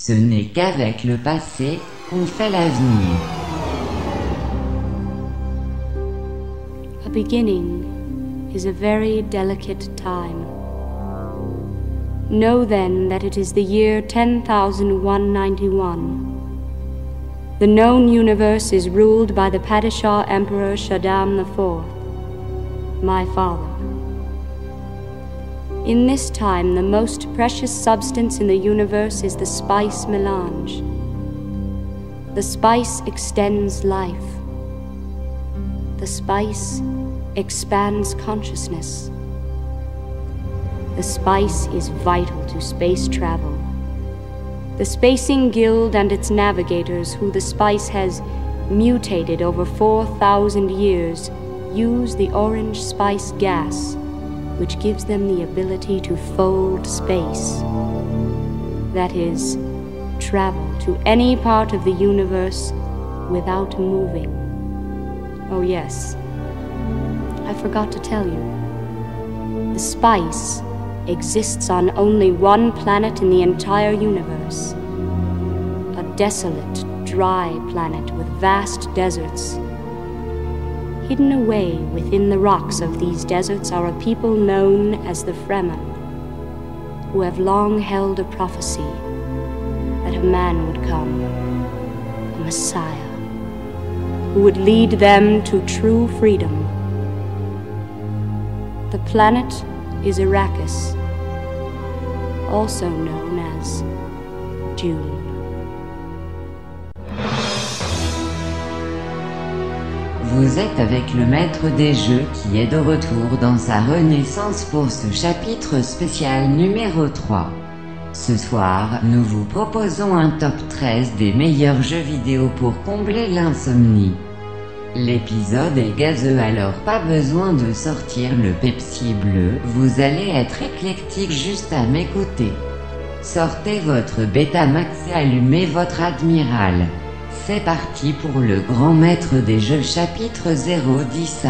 Ce n'est qu'avec le passé qu'on fait l'avenir. A beginning is a very delicate time. Know then that it is the year 10,191. The known universe is ruled by the Padishah Emperor Shaddam IV, my father. In this time, the most precious substance in the universe is the spice melange. The spice extends life. The spice expands consciousness. The spice is vital to space travel. The Spacing Guild and its navigators, who the spice has mutated over 4,000 years, use the orange spice gas, which gives them the ability to fold space. That is, travel to any part of the universe without moving. Oh, yes, I forgot to tell you. The spice exists on only one planet in the entire universe. A desolate, dry planet with vast deserts. Hidden away within the rocks of these deserts are a people known as the Fremen, who have long held a prophecy that a man would come, a Messiah, who would lead them to true freedom. The planet is Arrakis, also known as Dune. Vous êtes avec le maître des jeux qui est de retour dans sa renaissance pour ce chapitre spécial numéro 3. Ce soir, nous vous proposons un top 13 des meilleurs jeux vidéo pour combler l'insomnie. L'épisode est gazeux alors pas besoin de sortir le Pepsi bleu, vous allez être éclectique juste à m'écouter. Sortez votre Betamax et allumez votre Admiral. C'est parti pour le grand maître des jeux chapitre 010.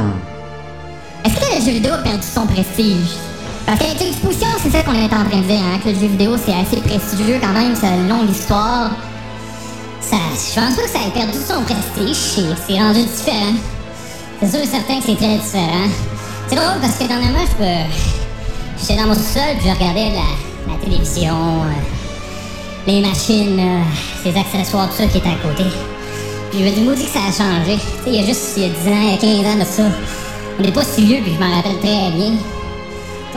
Est-ce que le jeu vidéo a perdu son prestige? Parce qu'avec l'exposition, c'est ça qu'on est en train de dire, hein, que le jeu vidéo c'est assez prestigieux quand même, c'est une longue histoire. Ça, je pense pas que ça ait perdu son prestige, c'est- c'est rendu différent. C'est sûr et certain que c'est très différent. C'est drôle parce que dernièrement, je peux... J'étais dans mon sous-sol puis je regardais la, la télévision, euh, les machines, euh, ces accessoires, tout ça qui étaient à côté. Puis je me dis, maudit que ça a changé. Tu sais, il y a juste il y a 10 ans, il y a 15 ans de ça. On n'est pas si vieux puis je m'en rappelle très bien.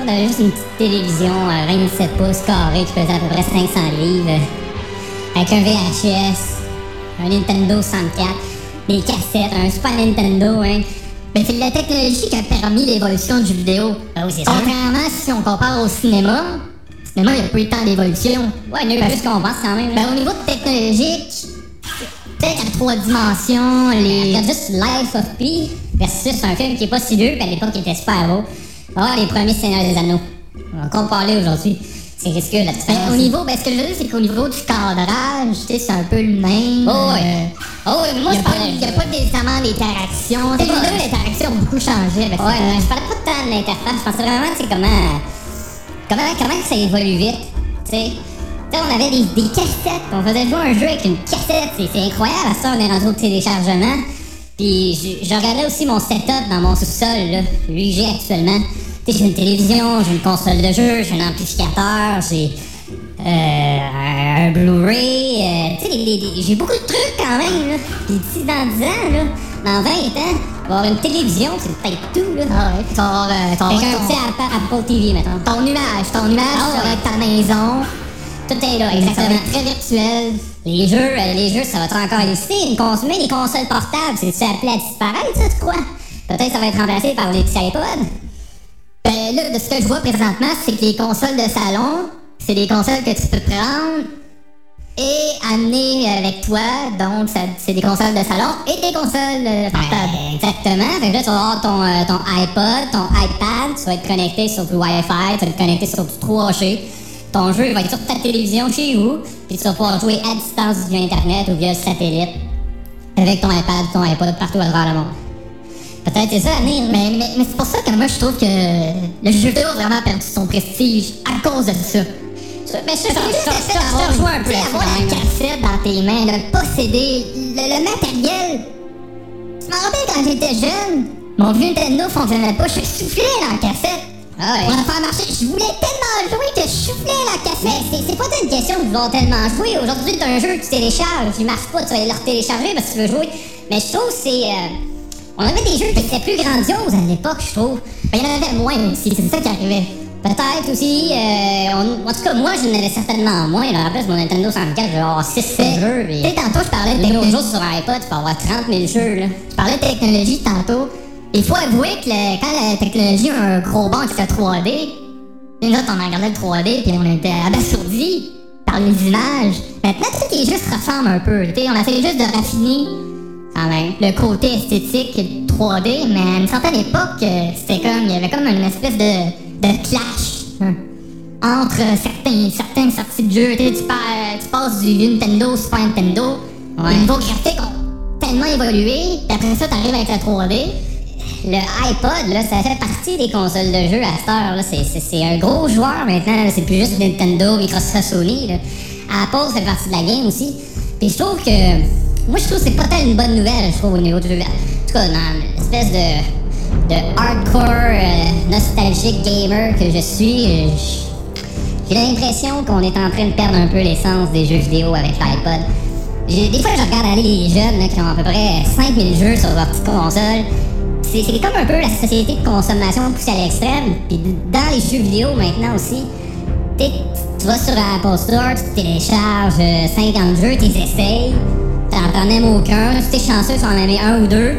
On avait juste une petite télévision à 27 pouces carré qui pesait à peu près 500 livres. euh, Avec un VHS, un Nintendo 64, des cassettes, un Super Nintendo, hein. Ben, c'est la technologie qui a permis l'évolution du vidéo. Ah oui, c'est ça. Contrairement si on compare au cinéma, le cinéma, il n'y a pas eu tant d'évolution. Ouais, il y a eu plus qu'on pense quand même. Ben, au niveau technologique, peut-être à trois dimensions, les... Regarde juste Life of Pi versus un film qui est pas si vieux, puis à l'époque il était super beau. Voir les premiers Seigneurs des Anneaux. On va encore parler aujourd'hui. C'est ridicule la différence. au niveau, ben, ce que je veux dire, c'est qu'au niveau du cadrage, tu sais, c'est un peu le même. Oh, ouais. Oh, ouais, moi, je parle, il n'y a pas nécessairement d'interaction. Les deux, l'interaction a beaucoup changé avec Ouais, je parlais pas tant de l'interface. Je pensais vraiment, sais, comment, comment, comment ça évolue vite, tu sais? On avait des, cassettes, on faisait jouer un jeu avec une cassette, c'est incroyable, à ça, on est rendu au téléchargement. Puis je, regardais aussi mon setup dans mon sous-sol, lui que j'ai actuellement. J'ai une télévision, j'ai une console de jeu, j'ai un amplificateur, j'ai euh, un, Blu-ray, euh, j'ai beaucoup de trucs quand même, là. Puis dans 10 ans, là, dans 20 ans, avoir une télévision, c'est peut-être tout, là. Ah ouais, puis ton, euh, ton, Avec un petit Apple, TV, maintenant. Ton nuage, ton nuage sur ta maison. Tout est là, exactement. Très virtuel. Les jeux, euh, les jeux, ça va être encore exister. Une cons mais les consoles portables, c'est-tu appelé à disparaître, ça, tu crois? Peut-être ça va être remplacé par des petits iPods. Ben là, de ce que je vois présentement, c'est que les consoles de salon, c'est des consoles que tu peux prendre et amener avec toi. Donc, c'est des consoles de salon et des consoles euh, portables. exactement. Fait que là, tu vas avoir ton, euh, ton iPod, ton iPad, tu vas être connecté sur du Wi-Fi, tu vas être connecté sur du 3G. Ton jeu va être sur ta télévision chez vous, puis tu vas pouvoir jouer à distance via Internet ou via satellite avec ton iPad, ton iPod partout à travers le monde. Peut-être c'est ça. Mais, mais, mais c'est pour ça que moi je trouve que le jeu vidéo a vraiment perdu son prestige à cause de ça. Mais je te rejoins un un peu avoir la cassette dans tes mains, le posséder, le, le matériel. Je me rappelle quand j'étais jeune, mon vieux Nintendo fonctionnait pas, je soufflais dans la cassette. Ah ouais. Pour la faire marcher, je voulais tellement jouer que je soufflais la cassette. Mais c'est- pas une question de vouloir tellement jouer. Aujourd'hui, t'as un jeu que tu télécharges, il marche pas, tu vas le télécharger parce que tu veux jouer. Mais je trouve que c'est. euh, on avait des jeux qui étaient plus grandioses à l'époque, je trouve. Il y en avait moins aussi, c'est ça qui arrivait. Peut-être aussi, euh, on- en tout cas, moi, je n'avais certainement moins. Là, en plus, mon Nintendo 64, j'ai avoir 6-7 jeux. Tu sais, tantôt, je parlais de technologie. sur iPod, tu peux avoir 30 000 jeux, là. Je parlais de technologie tantôt. Il faut avouer que le- quand la technologie a un gros banc qui fait 3D, nous autres, on regardait le 3D puis on était abasourdis par les images. Maintenant, tout les jeux se ressemblent un peu. tu sais, on essaie juste de raffiner quand même le côté esthétique 3D, mais à une certaine époque, euh, c'était comme, il y avait comme une espèce de, de clash. hein, entre certains, certains sorties de jeux. Tu tu, pa- tu passes du Nintendo au Super Nintendo. Ouais. Les niveaux graphiques ont tellement évolué, puis après ça, t'arrives avec la 3D. Le iPod, là, ça fait partie des consoles de jeu à cette heure. Là. C'est, un gros joueur maintenant. C'est plus juste Nintendo, Microsoft, Sony. Là. Apple fait partie de la game aussi. Puis je trouve que. Moi, je trouve que c'est pas tellement une bonne nouvelle, je trouve, au niveau du jeu. En tout cas, dans l'espèce de, de hardcore, euh, nostalgique gamer que je suis, euh, j'ai l'impression qu'on est en train de perdre un peu l'essence des jeux vidéo avec l'iPod. Des fois, je regarde aller les jeunes qui ont à peu près 5000 jeux sur leur petite console. C'est comme un peu la société de consommation poussée à l'extrême. Puis dans les jeux vidéo maintenant aussi, tu vas sur Apple Store, tu télécharges euh, 50 jeux, tu les essayes, t'en t'en aimes aucun, si t'es chanceux, tu en aimes un ou deux.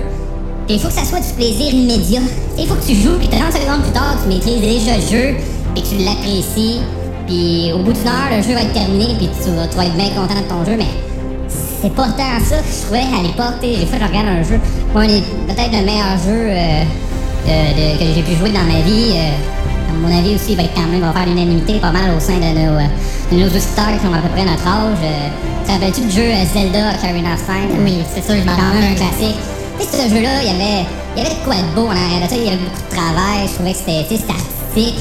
Il faut que ça soit du plaisir immédiat. Il faut que tu joues, puis 30 secondes plus tard, tu maîtrises déjà le jeu, puis tu l'apprécies. Puis au bout d'une heure, le jeu va être terminé, puis tu, vas- tu vas être bien content de ton jeu, mais c'est pas tant ça que je trouvais à l'époque. tu Des fois, je regarde un jeu. Moi, peut-être le meilleur jeu euh, de- de- que j'ai pu jouer dans ma vie. euh, à mon avis aussi, il va être quand même va faire l'unanimité pas mal au sein de nos, euh, de nos auditeurs qui ont à peu près notre âge. Euh, te rappelles-tu du jeu euh, Zelda Ocarina of Time? Oui, c'est sûr, je m'en un classique. Ce jeu-là, il y avait, il y avait de quoi de beau en arrière de ça. Il y avait beaucoup de travail. Je trouvais que c'était, artistique.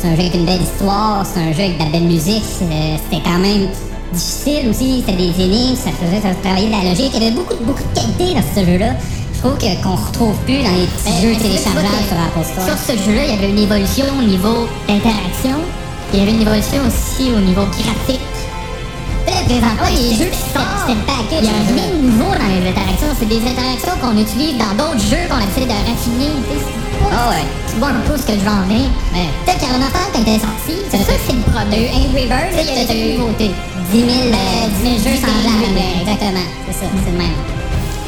C'est un jeu avec une belle histoire. C'est un jeu avec de la belle musique. c'est- C'était quand même difficile aussi. C'était des énigmes. Ça faisait ça travailler la logique. Il y avait beaucoup, beaucoup de qualité dans ce jeu-là. Je trouve qu'on retrouve plus dans les petits jeux téléchargeables sur Apple Store. Sur ce jeu-là, il y avait une évolution au niveau d'interaction. Il y avait une évolution aussi au niveau graphique. C'était- jeux qui package. Il y a rien de nouveau dans les interactions. C'est des interactions qu'on utilise dans d'autres jeux qu'on essaie de raffiner. pas- Ah ouais. Tu vois un peu ce que je j'en ai. Ouais. Peut-être qu'Arena Fan, quand elle est sortie, c'est sûr que c'est le produit. Angry Birds, il y a des nouveautés. 10 000, euh, 10 000 jeux 10 000 semblables. Exactement, c'est ça, c'est le même.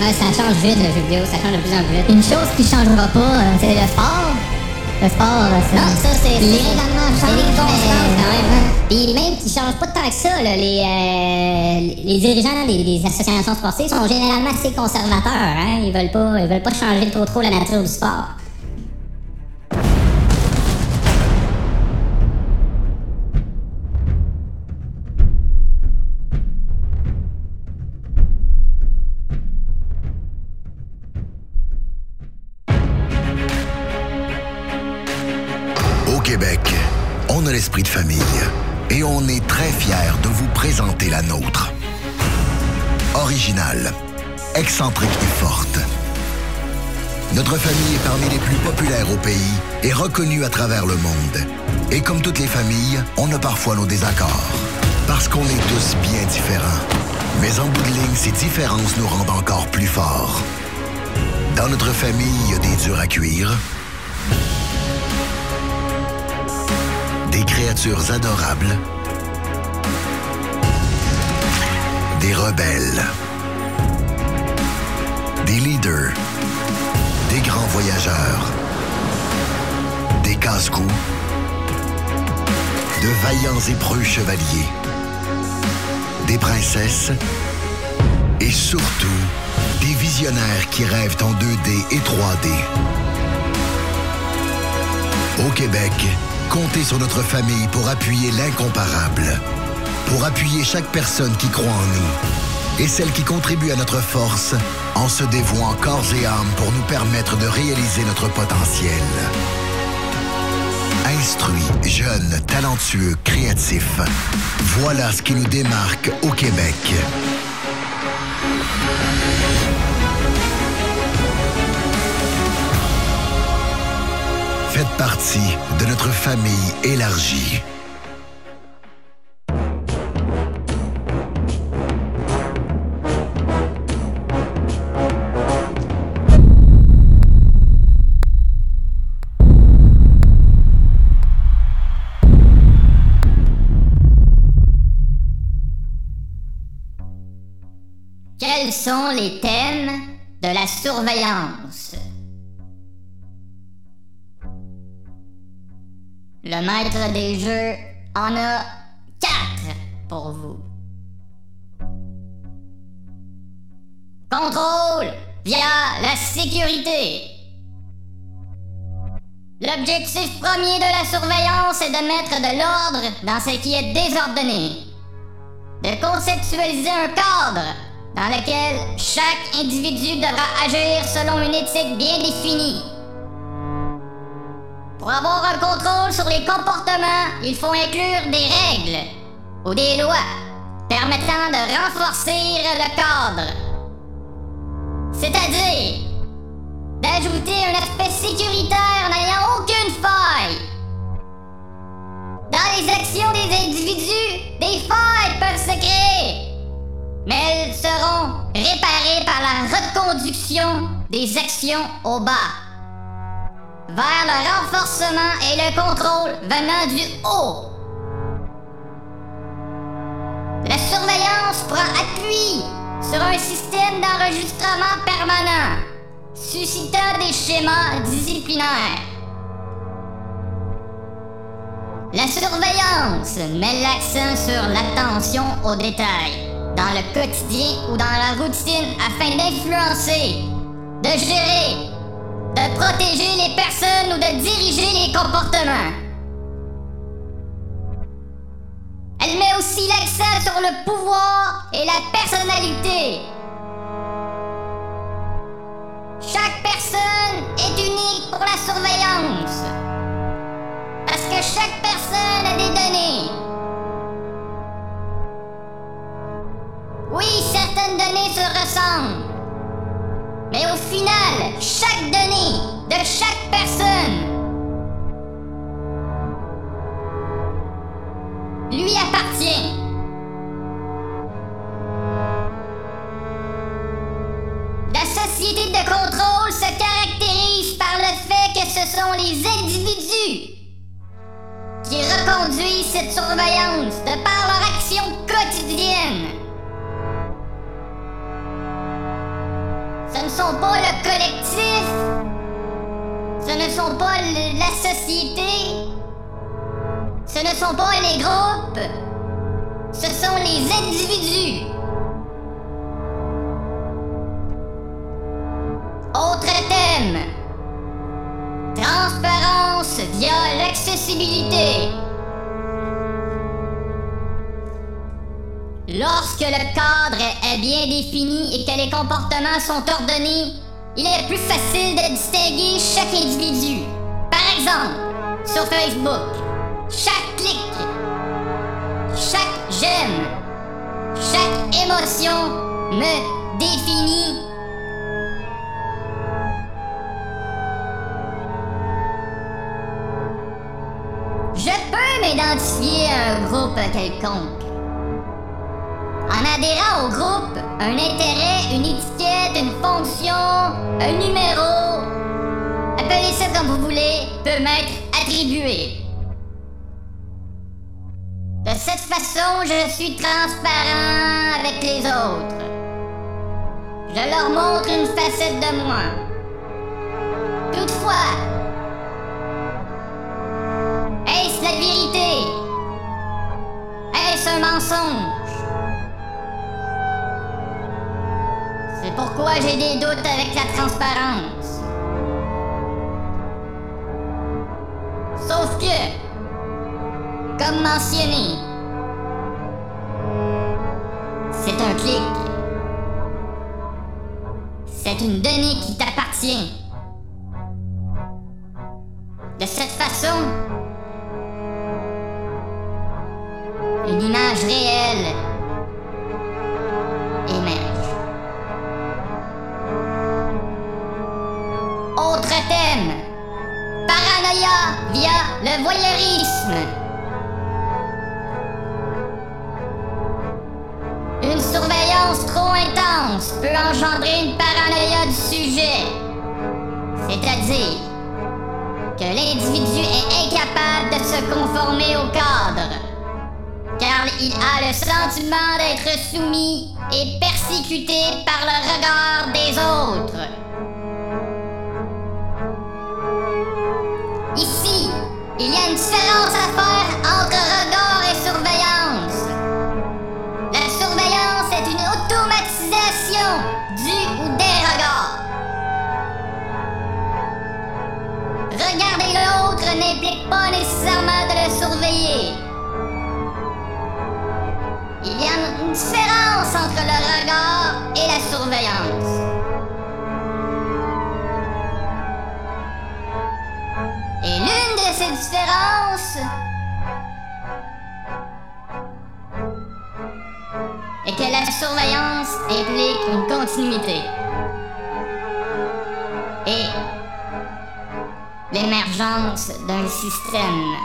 Ça change vite le jeu vidéo, ça change de plus en plus vite. Une chose qui changera pas, c'est le sport. Le sport, euh, c'est... Non, ça c'est Les règlements c'est changent. Puis même qui changent pas tant que ça, là, les, euh, les dirigeants des, des associations sportives sont généralement assez conservateurs. Hein? Ils veulent pas, ils veulent pas changer trop trop la nature du sport. De famille et on est très fiers de vous présenter la nôtre. Originale, excentrique et forte. Notre famille est parmi les plus populaires au pays et reconnue à travers le monde. Et comme toutes les familles, on a parfois nos désaccords. Parce qu'on est tous bien différents. Mais en bout de ligne, ces différences nous rendent encore plus forts. Dans notre famille, il y a des durs à cuire, des créatures adorables, des rebelles, des leaders, des grands voyageurs, des casse-coups, de vaillants et preux chevaliers, des princesses. Et surtout des visionnaires qui rêvent en 2D et 3D. Au Québec, comptez sur notre famille pour appuyer l'incomparable, pour appuyer chaque personne qui croit en nous et celle qui contribue à notre force en se dévouant corps et âme pour nous permettre de réaliser notre potentiel. Instruits, jeunes, talentueux, créatifs. Voilà ce qui nous démarque au Québec. Partie de notre famille élargie. Quels sont les thèmes de la surveillance? Le maître des jeux en a quatre pour vous. Contrôle via la sécurité. L'objectif premier de la surveillance est de mettre de l'ordre dans ce qui est désordonné. De conceptualiser un cadre dans lequel chaque individu devra agir selon une éthique bien définie. Pour avoir un contrôle sur les comportements, il faut inclure des règles ou des lois permettant de renforcer le cadre. C'est-à-dire d'ajouter un aspect sécuritaire n'ayant aucune faille. Dans les actions des individus, des failles peuvent se créer mais elles seront réparées par la reconduction des actions au bas, vers le renforcement et le contrôle venant du haut. La surveillance prend appui sur un système d'enregistrement permanent, suscitant des schémas disciplinaires. La surveillance met l'accent sur l'attention aux détails dans le quotidien ou dans la routine afin d'influencer, de gérer, de protéger les personnes ou de diriger les comportements. Elle met aussi l'accent sur le pouvoir et la personnalité. Chaque personne est unique pour la surveillance. Parce que chaque personne a des données. Oui, certaines données se ressemblent. Mais au final, chaque donnée de chaque personne il est plus facile de distinguer chaque individu. Par exemple, sur Facebook, suis transparent avec les autres. Je leur montre une facette de moi. Toutefois, est-ce la vérité? Est-ce un mensonge? C'est pourquoi j'ai des doutes avec la transparence. Sauf que, comme mentionné, C'est une donnée qui t'appartient. De cette façon, une image réelle émerge. Autre thème, paranoïa via le voyeurisme. Peut engendrer une paranoïa du sujet. C'est-à-dire que l'individu est incapable de se conformer au cadre, car il a le sentiment d'être soumis et persécuté par le regard des autres. Ici, il y a une différence à faire entre n'implique pas nécessairement de le surveiller. Il y a une différence entre le regard et la surveillance. Et l'une de ces différences est que la surveillance implique une continuité. Et d'un système.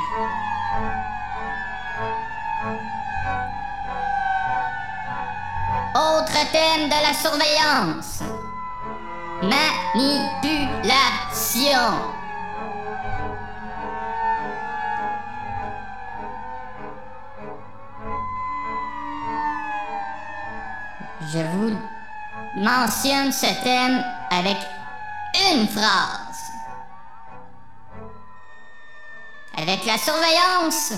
Autre thème de la surveillance. Manipulation. Je vous mentionne ce thème avec une phrase. Avec la surveillance,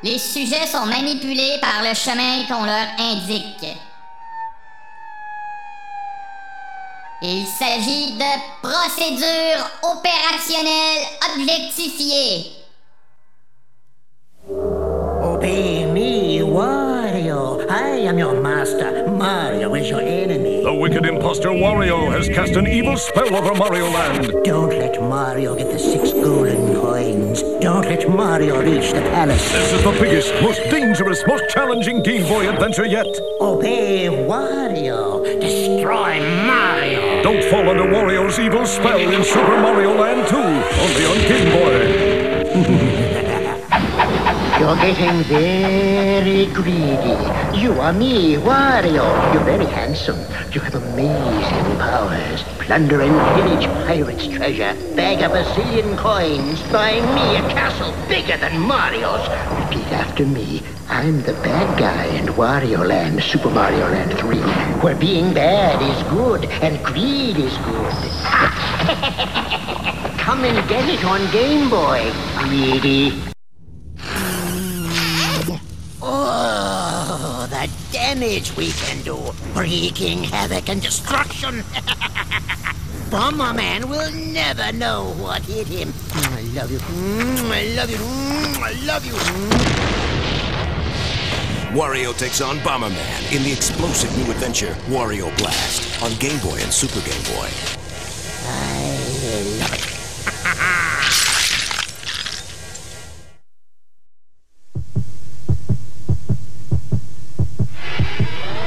les sujets sont manipulés par le chemin qu'on leur indique. Il s'agit de procédures opérationnelles objectifiées. Wario. Your master. Mario is your enemy. The wicked impostor Wario has cast an evil spell over Mario Land. Don't let Mario get the six golden coins. Don't let Mario reach the palace. This is the biggest, most dangerous, most challenging Game Boy adventure yet. Obey Wario. Destroy Mario. Don't fall under Wario's evil spell in Super Mario Land 2, only on Game Boy. You're getting very greedy. You are me, Wario. You're very handsome. You have amazing powers. Plunder and pillage pirates' treasure. Bag of a bazillion coins. Buy me a castle bigger than Mario's. Repeat after me. I'm the bad guy in Wario Land, Super Mario Land 3, where being bad is good and greed is good. Come and get it on Game Boy, greedy. Damage we can do. Wreaking havoc and destruction. Bomberman will never know what hit him. I love you. Mm, I love you. Mm, I love you. Wario takes on Bomberman in the explosive new adventure Wario Blast on Game Boy and Super Game Boy.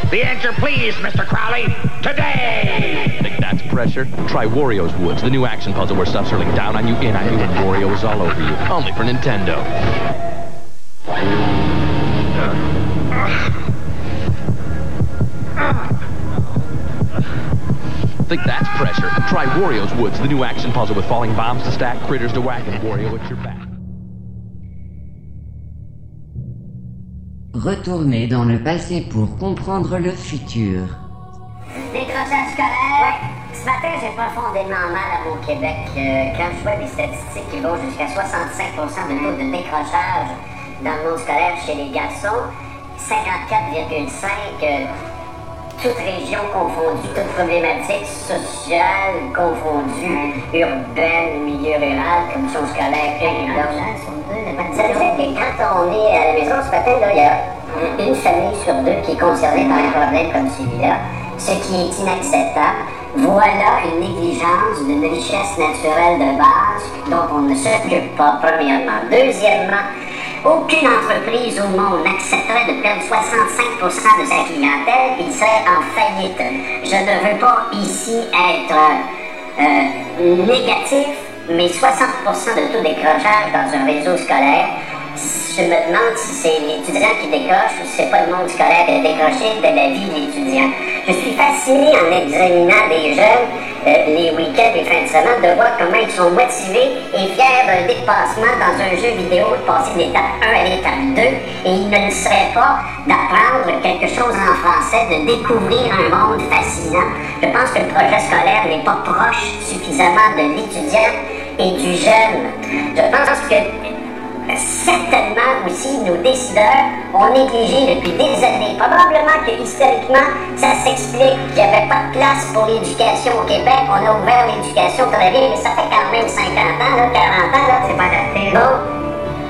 The answer, please, Mr. Crowley. Today! Think that's pressure? Try Wario's Woods, the new action puzzle where stuff's hurling down on you, in on you, and Wario is all over you. Only for Nintendo. Think that's pressure? Try Wario's Woods, the new action puzzle with falling bombs to stack, critters to whack, and Wario at your back. Retournez dans le passé pour comprendre le futur. Décrochage scolaire. Ce matin, j'ai profondément mal au Québec euh, quand je vois des statistiques qui vont jusqu'à 65% de taux de décrochage dans le monde scolaire chez les garçons, 54,5 euh, toutes régions confondues, toutes problématiques sociales confondues, urbaines, milieu rural, commission scolaire, évidemment. Ça quand on est à la maison ce matin, il y a une famille sur deux qui est concernée par un problème comme celui-là, ce qui est inacceptable. Voilà une négligence d'une richesse naturelle de base dont on ne s'occupe pas, premièrement. Deuxièmement, aucune entreprise au monde n'accepterait de perdre 65% de sa clientèle, il serait en faillite. Je ne veux pas ici être euh, négatif, mais 60% de taux décrochage dans un réseau scolaire, je me demande si c'est l'étudiant qui décroche ou si c'est pas le monde scolaire qui a décroché de la vie de l'étudiant. Je suis fasciné en examinant des jeunes euh, les week-ends et fins de semaine de voir comment ils sont motivés et fiers d'un dépassement dans un jeu vidéo, de passer de l'étape 1 à l'étape 2 et ils ne le seraient pas d'apprendre quelque chose en français, de découvrir un monde fascinant. Je pense que le projet scolaire n'est pas proche suffisamment de l'étudiant et du jeune. Je pense que certainement aussi nos décideurs ont négligé depuis des années. Probablement que historiquement, ça s'explique qu'il n'y avait pas de place pour l'éducation au Québec. On a ouvert l'éducation très bien, mais ça fait quand même 50 ans, là, 40 ans, là, c'est pas adapté. Bon,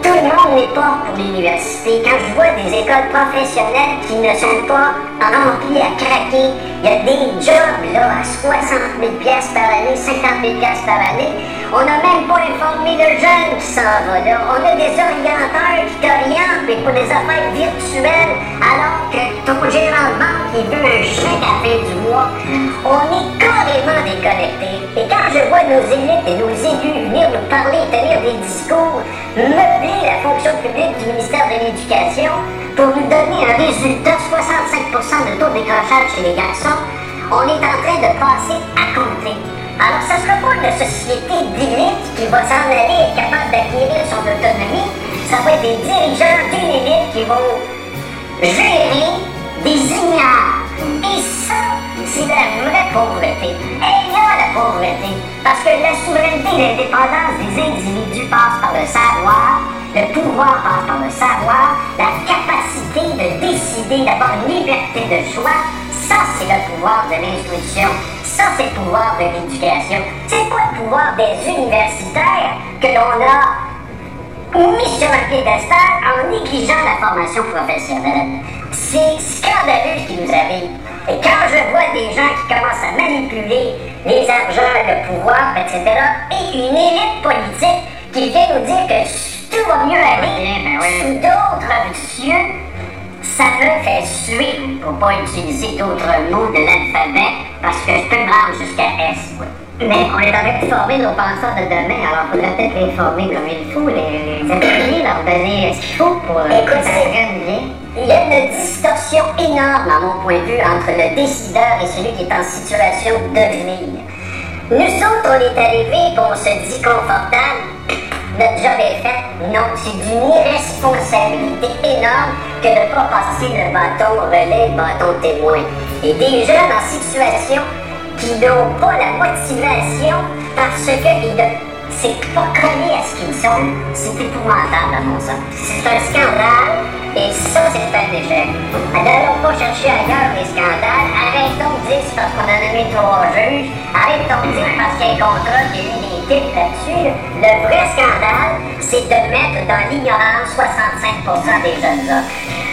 tout le monde n'est pas pour l'université. Quand je vois des écoles professionnelles qui ne sont pas remplies à craquer, il y a des jobs là, à 60 000 par année, 50 000 par année. On n'a même pas informé le jeune qui s'en va là. On a des orienteurs qui t'orientent, mais pour des affaires virtuelles, alors que ton gérant de banque, il veut un chèque à la fin du mois. On est carrément déconnectés. Et quand je vois nos élites et nos élus venir nous parler, tenir des discours, la fonction publique du ministère de l'Éducation pour nous donner un résultat 65 de taux de décrochage chez les garçons, on est en train de passer à côté. Alors, ce ne sera pas une société d'élite qui va s'en aller être capable d'acquérir son autonomie. Ça va être des dirigeants d'une élite qui vont gérer des ignares. Et ça, c'est la vraie pauvreté. Et il y a la pauvreté. Parce que la souveraineté et l'indépendance des individus passe par le savoir, le pouvoir par le savoir, la capacité de décider, d'avoir une liberté de choix, ça c'est le pouvoir de l'instruction. Ça c'est le pouvoir de l'éducation. C'est pas le pouvoir des universitaires que l'on a mis sur un piédestal en négligeant la formation professionnelle? C'est scandaleux ce qui nous arrive. Et quand je vois des gens qui commencent à manipuler les argents, le pouvoir, etc., et une élite politique qui vient nous dire que tout va mieux aller ben sous d'autres cieux, ça me fait suer, pour pas utiliser d'autres mots de l'alphabet, parce que je peux me rendre jusqu'à S. Mais on est en train de former nos penseurs de demain, alors il faudrait peut-être les former comme il faut, les, les leur donner ce qu'il faut pour Écoute, il y a une distorsion énorme, à mon point de vue, entre le décideur et celui qui est en situation de devenir. Nous autres, on est arrivés et on se dit confortable, notre job fait. Non, c'est d'une irresponsabilité énorme que de ne pas passer le bâton relais, le bâton témoin. Et des jeunes en situation qui n'ont pas la motivation parce que c'est pas collé à ce qu'ils sont. C'est épouvantable à mon sens. C'est un qu'on a nommé trois juges. Arrêtons de dire parce qu'il y a un contrat, qu'il y a eu des là-dessus. Le vrai scandale, c'est de mettre dans l'ignorance 65% des jeunes hommes.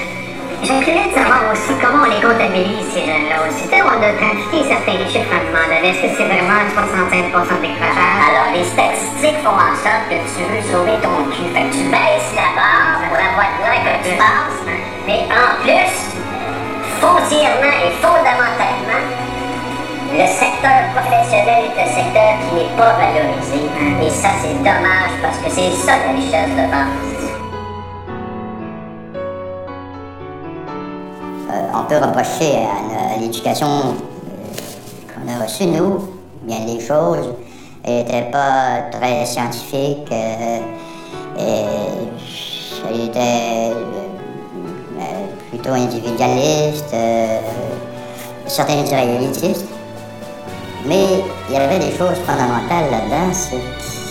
J'ai curieux de savoir aussi comment on les comptabilise, ces jeunes-là aussi. on a trafiqué certains chiffres à donné. Est-ce que c'est vraiment 65% des décrochage? Alors, les statistiques font en sorte que tu veux sauver ton cul. Fait que tu baisses la barre pour avoir l'air que tu passes. Mais en plus, foncièrement et fondamentalement, le secteur professionnel est un secteur qui n'est pas valorisé. Et ça, c'est dommage parce que c'est ça la richesse de base. on peut reprocher à, l'éducation qu'on a reçue, nous, bien des choses n'étaient pas très scientifiques, euh, et était euh, plutôt individualiste, euh, certains diraient élitistes. Mais il y avait des choses fondamentales là-dedans, c'est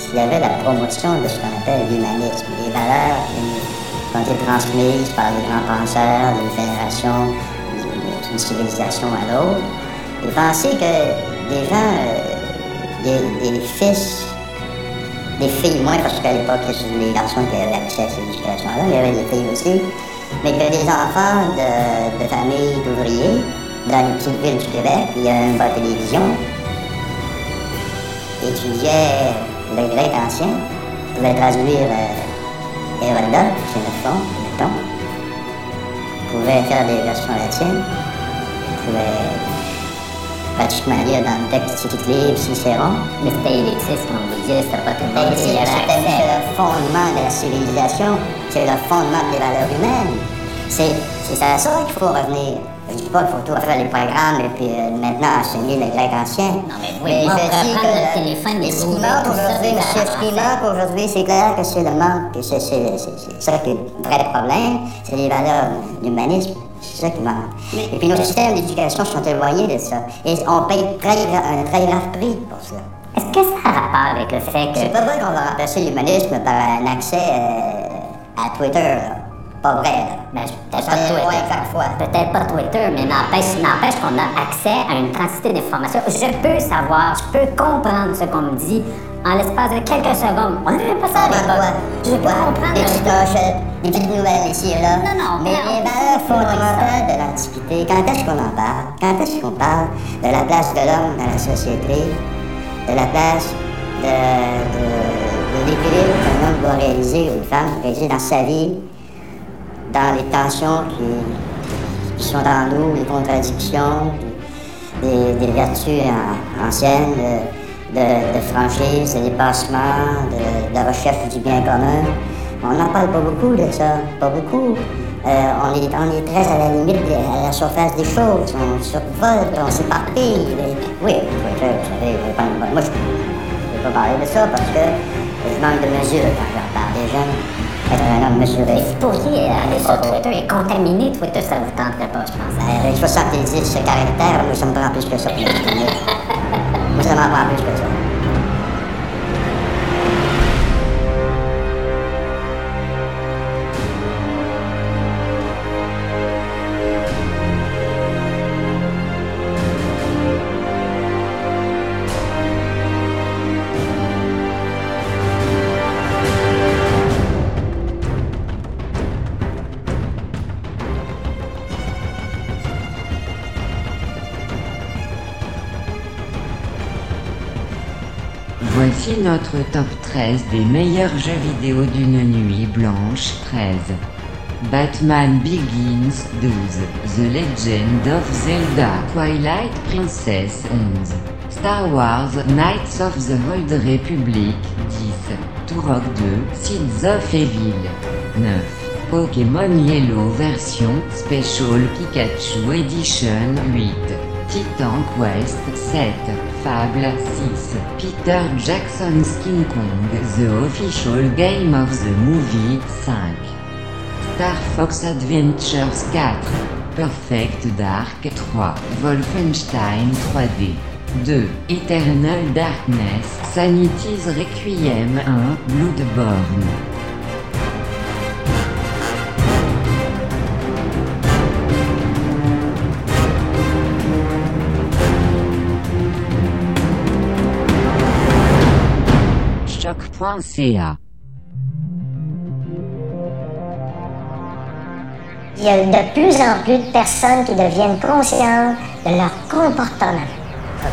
qu'il y avait la promotion de ce qu'on appelle l'humanisme, les valeurs qui ont été transmises par les grands penseurs d'une génération d'une civilisation à l'autre, et penser que des gens, euh, des, fils, des filles, moins parce qu'à l'époque, les garçons qui avaient accès à cette éducation-là, il y avait des filles aussi, mais que des enfants de, familles d'ouvriers, dans une petite ville du Québec, il y a une bonne télévision, étudiaient le grec ancien, pouvaient traduire euh, Hérodote, Xénophon, mettons, pouvaient faire des versions latines, pratiquement lié dans le texte Livre, Cicéron. Mais c'était élitiste, comme vous disiez, c'était pas tout le monde qui y avait C'est le fondement de la civilisation, c'est le fondement des valeurs humaines. C'est c'est à ça qu'il faut revenir. Je dis pas qu'il faut tout refaire les programmes et puis euh, maintenant enseigner le grec ancien. Non, mais vous pouvez pas reprendre le téléphone mais et ce qui manque aujourd'hui, monsieur, ce qui manque aujourd'hui, c'est clair que c'est le manque, que c'est ça qui est le vrai problème, c'est les valeurs d'humanisme. C'est ça qui manque. Et puis nos systèmes d'éducation sont éloignés de ça. Et on paye très un très grave prix pour ça. Est-ce que ça a rapport avec le fait que. C'est pas vrai qu'on va remplacer l'humanisme par un accès euh, à Twitter, là. Pas vrai, là. Ben, Ça peut-être pas. Peut-être pas Twitter, mais n'empêche, n'empêche qu'on a accès à une quantité d'informations. Je peux savoir, je peux comprendre ce qu'on me dit en l'espace de quelques secondes. On n'avait pas ça à Comprends quoi? l'époque. Je peux comprendre. Des petites clochettes, des petites nouvelles ici et là. Non, non, mais mais les valeurs fondamentales de l'Antiquité, quand est-ce qu'on en parle? Quand est-ce qu'on parle de la place de l'homme dans la société, de la place de, de, de l'équilibre qu'un homme doit réaliser ou une femme réaliser dans sa vie, dans les tensions qui, sont en nous, les contradictions, des, vertus an- anciennes de, franchise, de dépassement, de, de recherche du bien commun. On n'en parle pas beaucoup de ça, pas beaucoup. Euh, on, est, très à la limite, à la surface des choses. On survole, on s'éparpille. Oui, Twitter, vous savez, je vais pas- moi je ne vais pas parler de ça parce que je manque de mesure quand j'en parle des jeunes. Mesuré. Vous pourriez aller sur Twitter et contaminer Twitter, ça vous tenterait pas, je pense. Avec 70 caractères, moi, ça me prend plus que ça. Moi, ça m'en prend plus que ça. Notre top 13 des meilleurs jeux vidéo d'une nuit blanche 13. Batman Begins 12. The Legend of Zelda Twilight Princess 11. Star Wars Knights of the Old Republic 10. Turok 2 Seeds of Evil 9. Pokémon Yellow version Special Pikachu Edition 8. Titan Quest 7, Fable 6, Peter Jackson's King Kong The Official Game of the Movie 5, Star Fox Adventures 4, Perfect Dark 3, Wolfenstein 3D 2, Eternal Darkness, Sanity's Requiem 1, Bloodborne. Il y a de plus en plus de personnes qui deviennent conscientes de leur comportement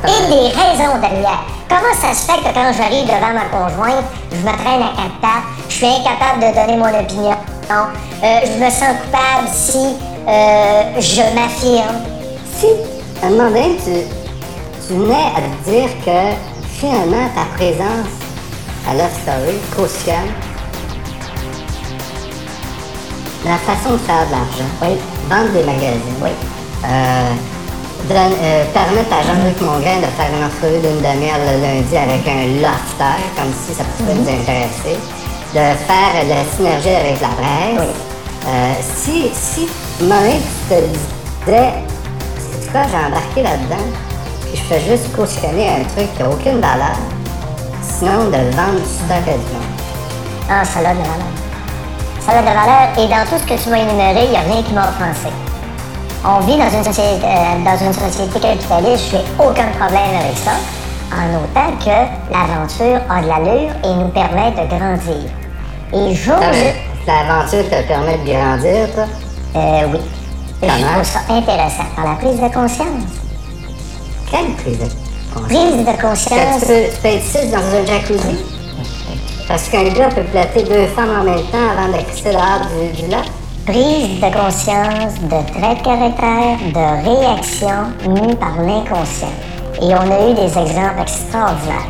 et des raisons derrière. Comment ça se fait que quand j'arrive devant ma conjointe, je me traîne à quatre pattes, je suis incapable de donner mon opinion, euh, je me sens coupable si euh, je m'affirme. Si, à un moment donné, tu, tu venais à te dire que finalement, ta présence à Love Story cautionne la façon de faire de l'argent. Oui. Vendre des magazines. Oui. Euh, donne- euh, permettre à Jean-Luc Mongrain de faire une entrevue d'une demi-heure le lundi avec un lofter, comme si ça pouvait nous intéresser. De faire de la synergie avec la presse. Euh, si, si, tu te disais, c'est quoi, j'ai embarqué là-dedans, puis je fais juste cautionner un truc qui n'a aucune valeur, sinon de vendre du stock à du monde. Ah, ça a de valeur. Ça a de valeur et dans tout ce que tu m'as énuméré, il n'y a rien qui m'a offensé. On vit dans une société, euh, dans une société capitaliste, je n'ai aucun problème avec ça, en autant que l'aventure a de l'allure et nous permet de grandir. Et j'ose... L'aventure te permet de grandir, toi? Euh, oui. Je trouve ça intéressant par la prise de conscience. Quelle prise de conscience? Prise de Que conscience. tu peux, tu peux être six dans un jacuzzi? Parce qu'un gars peut plater deux femmes en même temps avant d'acquitter l'art du, du lac? Prise de conscience de traits de caractère, de réactions mues par l'inconscient. Et on a eu des exemples extraordinaires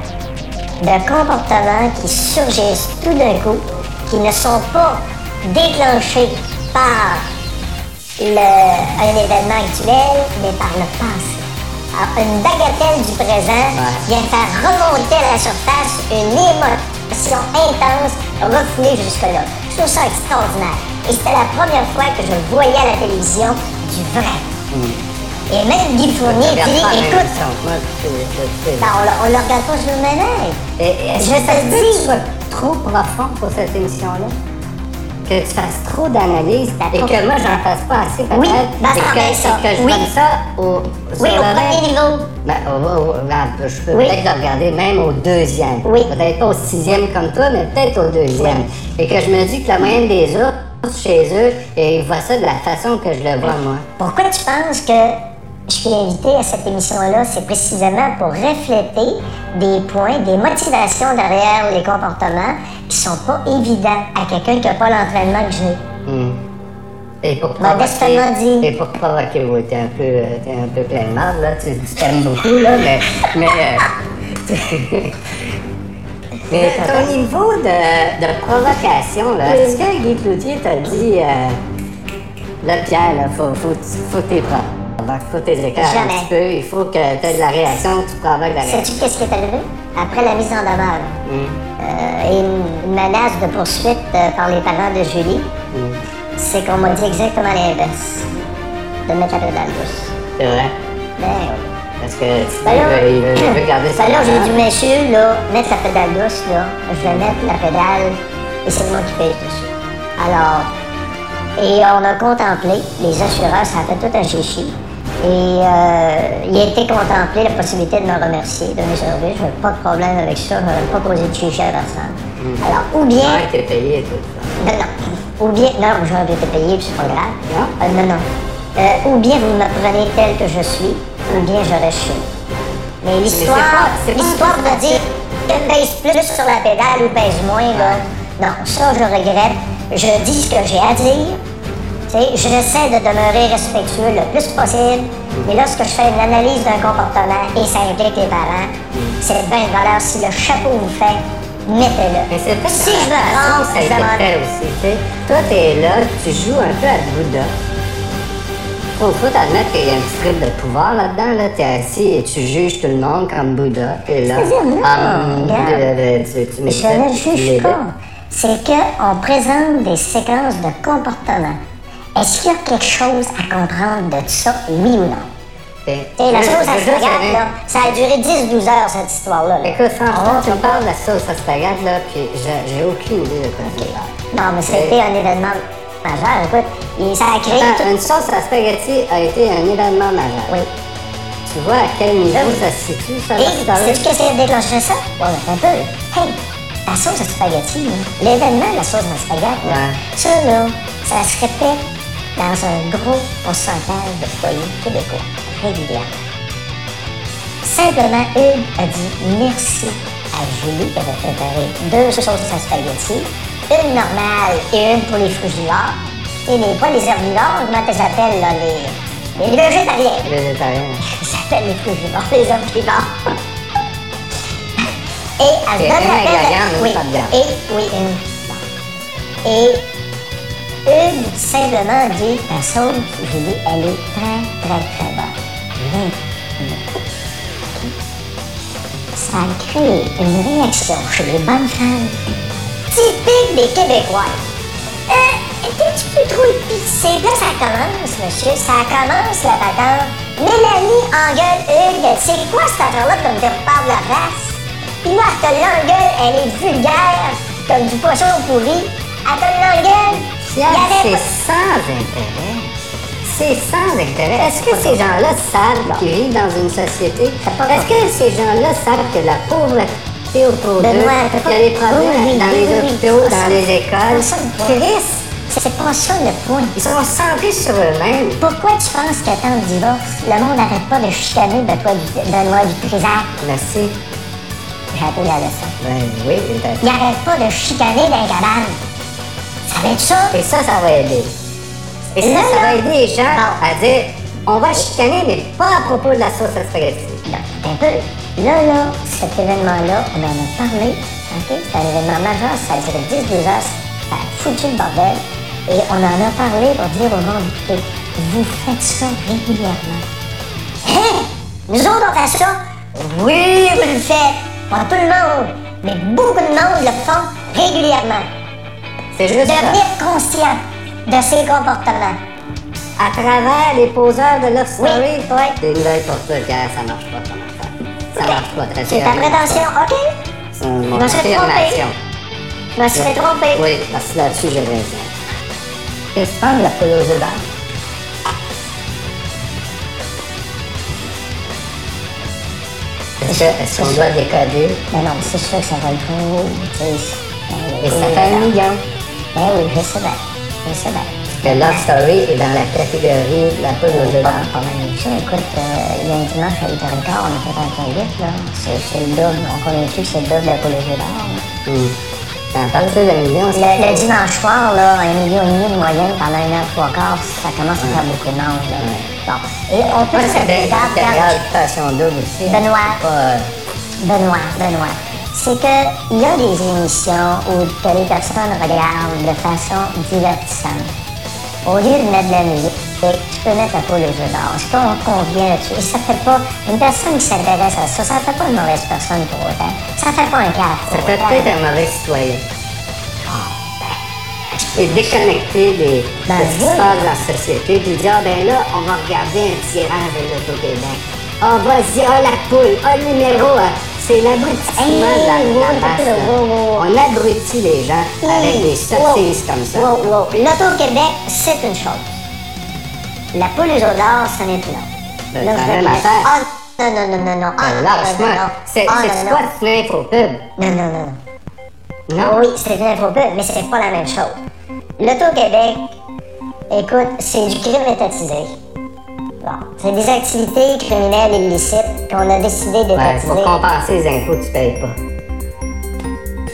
de comportements qui surgissent tout d'un coup, qui ne sont pas déclenchés par le, un événement actuel, mais par le passé. Une bagatelle du présent vient faire remonter à la surface une émotion intense refoulée jusque-là. Je trouve ça extraordinaire. Et c'était la première fois que je voyais à la télévision du vrai. Et même Guy Fournier dit, écoute. Moi, ben, on, on le regarde pas sur le Est-ce Je te dis. trop profond pour cette émission-là? Que tu fasses trop d'analyse et que moi, j'en fasse pas assez peut-être? Oui, ben, et, ça que, ça. je Oui. donne ça au, Oui, au premier niveau. Ben, au- ben, je peux Oui. peut-être le regarder même au deuxième. Oui. Peut-être pas au sixième comme toi, mais peut-être au deuxième. Et que je me dis que la moyenne des autres, chez eux, et ils voient ça de la façon que je le vois, moi. Pourquoi tu penses que je suis invité à cette émission-là? C'est précisément pour refléter des points, des motivations derrière les comportements qui sont pas évidents à quelqu'un qui n'a pas l'entraînement que j'ai. Hmm. Et pour Modestement provoquer, dit. et pour provoquer, oui, t'es un peu, t'es un peu plein de marde, là, tu, t'aimes beaucoup, là, mais, mais, euh, mais ton niveau de, de provocation, là, est-ce que Guy Cloutier t'a dit, euh, là, Pierre, là, faut, faut, faut t'es provoques, faut que t'es écartes un Jamais. petit peu, il faut que t'aies de la réaction, tu provoques la réaction. Sais-tu qu'est-ce qui est arrivé? Après la mise en demeure Hmm. euh, et une menace de poursuite euh, par les parents de Julie, Hmm. c'est qu'on m'a dit exactement l'inverse. De mettre la pédale douce. C'est vrai, Ben oui. parce que tu Ben là, veux, il veut, il veut garder sa ben là, j'ai dit, monsieur, là, mettre la pédale douce, là, je vais mettre la pédale et c'est moi qui paye dessus. Alors, et on a contemplé, les assureurs, ça a fait tout un chichi. Et euh, il a été contemplé la possibilité de me remercier de mes services. Je n'ai pas de problème avec ça, je n'aurais pas posé de chichi à personne. Alors, ou bien. Ouais, t'es payé et tout ça. Non, non. Ou bien, non, j'aurais été payé, puis c'est pas grave. Non? Euh, non, non. Euh, ou bien vous me prenez tel que je suis, ou bien je reste chez vous. Mais l'histoire, l'histoire de dire que pèse plus sur la pédale ou pèse moins, là, non, ça je regrette. Je dis ce que j'ai à dire. J'essaie de demeurer respectueux le plus possible, mais lorsque je fais une analyse d'un comportement et ça implique les parents, c'est bien de valeur. Si le chapeau vous fait, mettez-le. Mais c'est pas Si je rends, que ça a je été demande- fait aussi. Toi, t'es là, tu joues un peu à Bouddha. Faut, faut t'admettre qu'il y a un petit truc de pouvoir là-dedans, là. T'es assis et tu juges tout le monde comme Bouddha. T'es là. Hum, regarde. de- de- tu, tu Je ne juge pas. C'est qu'on présente des séquences de comportement. Est-ce qu'il y a quelque chose à comprendre de ça, oui ou non? Et- Et la sauce à je- là, ça a duré 10-12 heures, cette histoire-là. là. Écoute, franchement, On tu me parles de la sauce à spaghetti, là, puis j'ai aucune idée de quoi parles. Non, mais c'était un événement majeur. Écoute, et ça a créé Attends, tout... une sauce à spaghetti a été un événement majeur. Oui. Tu vois à quel niveau Oui. ça se situe, ça, story? sais-tu qu'est-ce qui a déclenché ça? Ouais, un peu. Hey, la sauce à spaghetti, l'événement de la sauce à spaghetti, là, Ouais. ça, là, ça se répète dans un gros pourcentage de foyers québécois régulièrement. Simplement, Hugues a dit merci à Julie qui avait préparé deux sauces à spaghetti, une normale et une pour les frugivores. Et les, pas les herbivores, comment tu appelles, là, les, les végétariens? Végétarien. Ils s'appellent les frugivores, les herbivores. Et un avec la. Et, oui, une. Et Hugues simplement dit ta sauce, je dis, elle est très, très, très bonne. Mais, ça a créé une réaction chez les bonnes femmes typique des Québécois. Euh, t'es-tu plus trop épicé? Là, ça commence, monsieur. Ça commence, la patente. Mélanie engueule Hugues. C'est quoi cette affaire-là comme tu repars de la face? Puis là, elle te l'engueule. Elle est vulgaire, comme du poisson pourri. Elle te l'engueule. C'est sans intérêt. C'est sans intérêt. Est-ce que ces gens-là savent qu'ils vivent dans une société? Est-ce que ces gens-là savent que la pauvreté autour d'eux, Benoît, t'as qu'il y a des problèmes dans les hôpitaux, dans les écoles? C'est le pas ça le point. ils sont centrés sur eux-mêmes. Pourquoi tu penses qu'à temps de divorce, le monde n'arrête pas de chicaner Benoît Dutrisac? Merci. J'ai appris la leçon. Ben oui. Il n'arrête pas de chicaner dans les cabanes. Ça? Et ça, ça va aider. Et ça, Là, ça va aider les gens à dire on va chicaner, mais pas à propos de la sauce à spaghetti. Non. Un peu. Là, là, cet événement-là, on en a parlé. OK? C'est un événement majeur, ça a duré 10-12 heures, ça a foutu le bordel. Et on en a parlé pour dire au monde, écoutez, vous faites ça régulièrement. Hein? Nous autres, on fait ça? Oui, vous le faites. Pas tout le monde, mais beaucoup de monde le font régulièrement. C'est juste ça. Devenir conscient de ses comportements. À travers les poseurs de Love Story, Oui, oui. des nouvelles pour toi, gars, ça marche pas ton affaire. Ça marche pas, très C'est ta prétention, OK? C'est mon Je me suis affirmation. Je me suis fait tromper. Oui, parce que là-dessus, j'ai raison. Qu'est-ce que tu de la d'or? Est-ce qu'on doit décoder? Mais non, c'est sûr que ça va le euh, Et ça fait un oui, million. Ben oui, sais bien. Que Love Story est dans la catégorie de la poule aux œufs Pas, mal de ça. Écoute, euh, il y a un dimanche à 8h15, on a fait un conduite, là. C'est le double. On convaincu que c'est le double de la poule aux œufs d'or. Hmm. À partir d'un million, Le, le dimanche soir, là, un million et demi de moyenne pendant une heure trois quarts, ça commence à faire beaucoup de monde. Là. Bon. Et on peut se c'est des regarde, périodes de passion double aussi. hein. Benoît. Benoît, Benoît. C'est que il y a des émissions où que les personnes regardent de façon divertissante. Au lieu de mettre de la musique, tu peux mettre la poule aux œufs d'or. Est-ce qu'on convient là-dessus? Et ça fait pas... Une personne qui s'intéresse à ça, ça fait pas une mauvaise personne pour autant. Ça fait pas un cas. ça fait peut-être un mauvais citoyen. Et déconnecté des, Ben de ce qui oui. se passe dans la société, puis dire, ah ben là, on va regarder un tirage de l'Auto-Québec. Ah, vas-y, ah, la poule, ah, le numéro, ah, c'est l'abrutissement de la, la masse. On abrutit les gens avec des sottises comme ça. L'Auto-Québec, c'est une chose. La poule aux d'or, c'en est une autre. Ben, Là, je vais. Ah, non, non, non, non, non. Ah, Ben, non, lâche-moi. non, non. C'est Ah, non, quoi, non. une infopub? Non, non, non. Non? Oui, c'est une infopub, mais c'est pas la même chose. L'Auto-Québec, écoute, c'est du crime étatisé. Bon, c'est des activités criminelles illicites qu'on a décidé Ouais, d'étatiser. pour compenser les impôts, tu payes pas.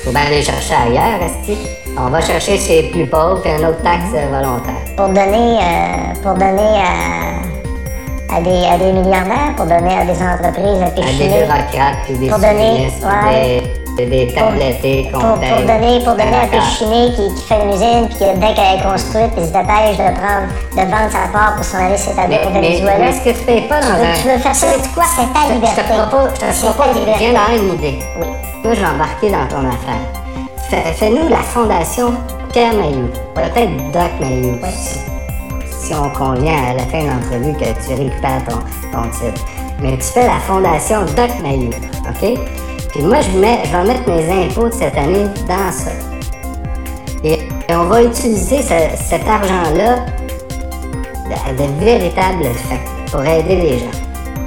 Faut bien aller chercher ailleurs, Esti. On va chercher chez les plus pauvres, puis une autre taxe euh, volontaire. pour donner, euh, pour donner à, à, des, à des milliardaires, pour donner à des entreprises à À des bureaucrates, puis des Pour donner, ouais. Des, des tablettés qu'on pour, pour donner, pour donner à D'accord. Péchiné qui, qui fait une usine, puis que dès qu'elle est construite, il se dépêche de prendre, de vendre sa part pour s'en aller s'établir Mais, au Venezuela. mais est-ce que tu payes pas dans tu veux, un... tu veux faire ça, c'est quoi? C'est ta liberté. Je te propose, je te propose, je liberté. viens d'avoir une idée. Oui. Toi, j'ai embarqué dans ton affaire. Fais- Fais-nous la fondation Pierre Mailloux. Peut-être Doc Mailloux. Si, si on convient à la fin de l'entrevue que tu récupères ton, ton titre. Mais tu fais la fondation Doc Mailloux, OK? Puis moi, je, mets, je vais mettre mes impôts de cette année dans ça. Et, et on va utiliser ce- cet argent-là de, de véritables fins pour aider les gens.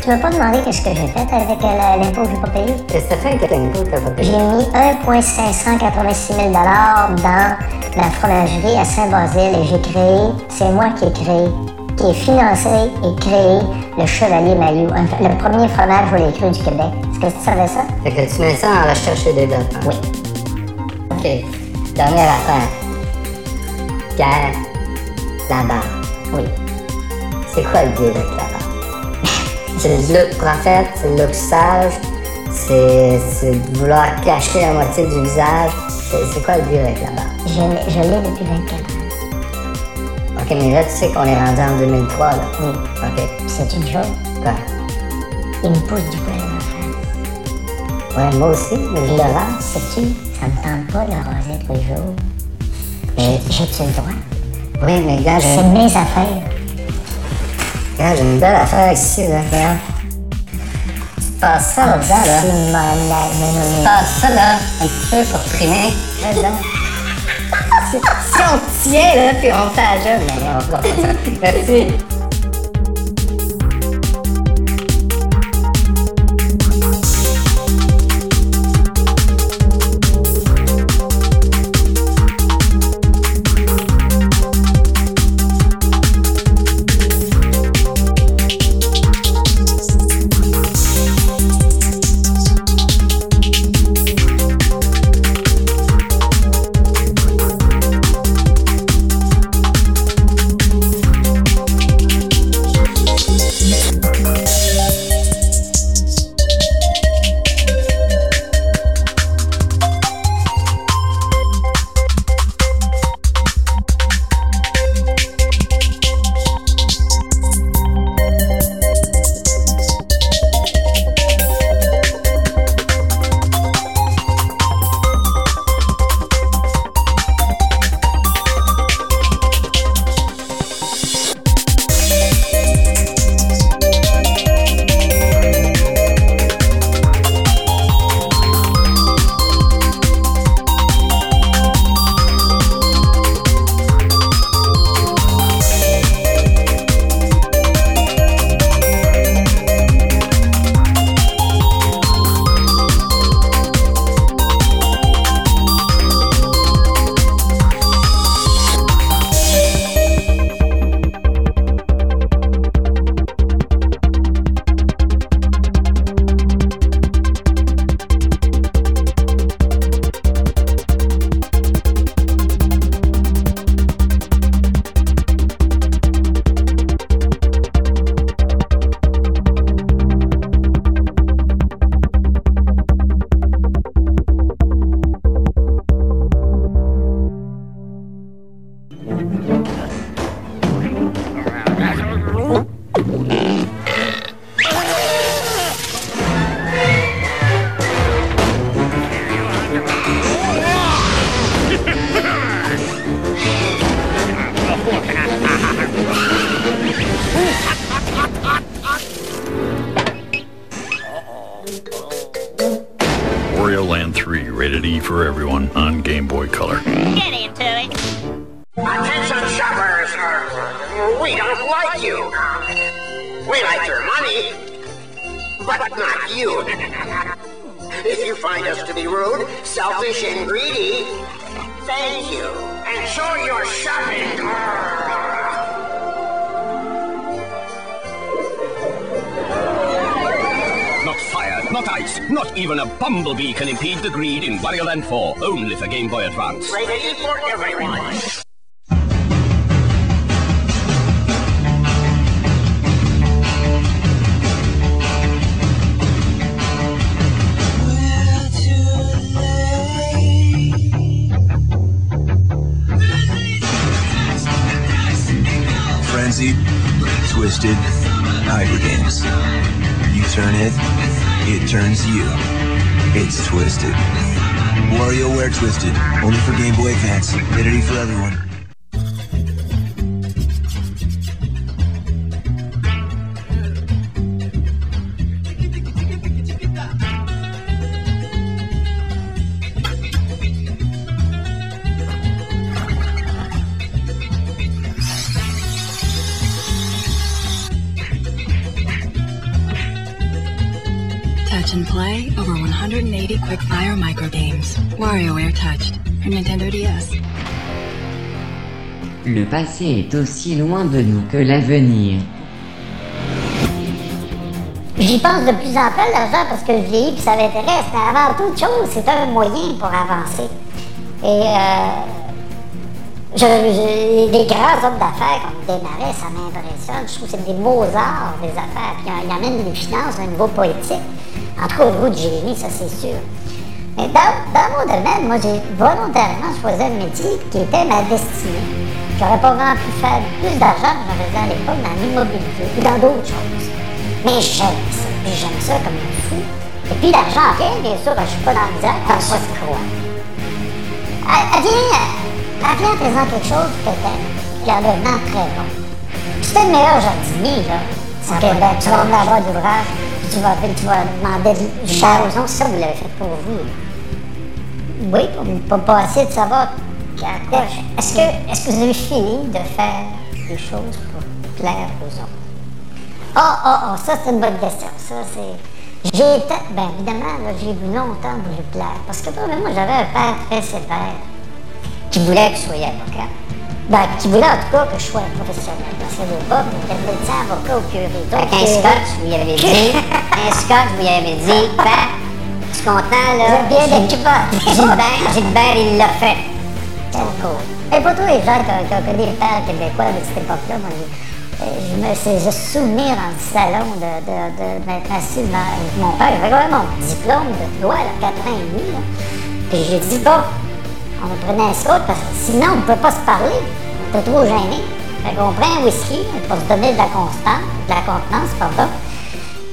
Tu m'as pas demandé qu'est-ce que j'ai fait avec euh, l'impôt que j'ai pas payé? Qu'est-ce que ça fait que l'impôt que t'as pas J'ai payé? mis 1,586 000 dans la fromagerie à Saint-Basile et j'ai créé, c'est moi qui ai créé, qui ai financé et créé le Chevalier un- le premier fromage pour les crus du Québec. Est-ce que tu savais ça? Fait que tu mets ça en recherche et développement. Oui. OK. Dernière affaire. Pierre, la barre. Oui. C'est quoi le deal avec la barre? c'est le look prophète, c'est le look sage, c'est c'est vouloir cacher la moitié du visage. C'est c'est quoi le deal avec la barre? Je, je l'ai depuis 24 ans. Mais là, tu sais qu'on est rendu en 2003, là. Oui. OK. C'est une chose. Quoi? Il me pousse du poil dans la face. Ouais, moi aussi, mais je le rase. Sais-tu, ça me tente pas de le raser tous les jours. J'ai-tu le droit? oui, mais gars, j'ai C'est mes affaires. gars, j'ai une belle affaire ici, là. Regarde. Tu passes ça là-dedans, là. Tu passes ça, là, un petit peu pour trimer. Tient, là, puis on. Merci. It's Twisted. WarioWare Twisted, only for Game Boy Advance. E for everyone. 180 quick-fire microgames. WarioWare Touched for Nintendo DS. Le passé est aussi loin de nous que l'avenir. J'y pense de plus en plus à l'argent parce que je vieillis puis ça m'intéresse, mais avant toute chose, c'est un moyen pour avancer. Et euh, je, je- les grands hommes d'affaires comme Desmarais, ça m'impressionne. Je trouve que c'est des beaux arts, des affaires. Puis ils amènent les finances à un niveau poétique. En tout cas, au niveau de Jérémy, ça c'est sûr. Mais dans, dans mon domaine, moi, j'ai volontairement choisi un métier qui était ma destinée. J'aurais pas vraiment pu faire plus d'argent que j'en faisais à l'époque dans l'immobilier ou dans d'autres choses. Mais j'aime ça. Puis j'aime ça comme un fou. Et puis l'argent vient, bien sûr, quand je suis pas dans le misère, quand ça se croit. Elle, vient, elle vient en faisant quelque chose que t'aimes. Puis a vraiment très bon. C'était le meilleur jardinier, là. C'est que ben, tu vas venir avoir d'ouvrage, puis tu vas, tu vas demander de l'argent, ça vous l'avez fait pour vous. Oui, pour, pour pas essayer de savoir à quoi. Est-ce que, est-ce que vous avez fini de faire des choses pour plaire aux autres? Ah, ah, ah, ça c'est une bonne question. Ça c'est. J'ai été, bien évidemment, j'ai vu longtemps voulu plaire. Parce que moi, j'avais un père très sévère qui voulait que je sois avocat. Ben, qui voulait en tout cas que je sois professionnel. Parce que pas, il était médecin avocat au curé. Donc, un scotch, vous y avez dit. un scotch, vous y avez dit. Ben, je suis content, là. Êtes bien découvert. Gilbert, Gilbert, il l'a fait. Quel cool. Et pour tous les gens qui ont, connu le père québécois de cette époque-là, moi, je, euh, je me suis souvenir dans le salon de, de, de, d'être assis devant mon père. J'avais quand même mon diplôme de loi, là, 4 ans et demi. Là. Puis j'ai dit, bon, on prenait un scout parce que sinon on ne peut pas se parler. On était trop gêné. Fait qu'on prend un whisky pour se donner de la constance, de la contenance, pardon.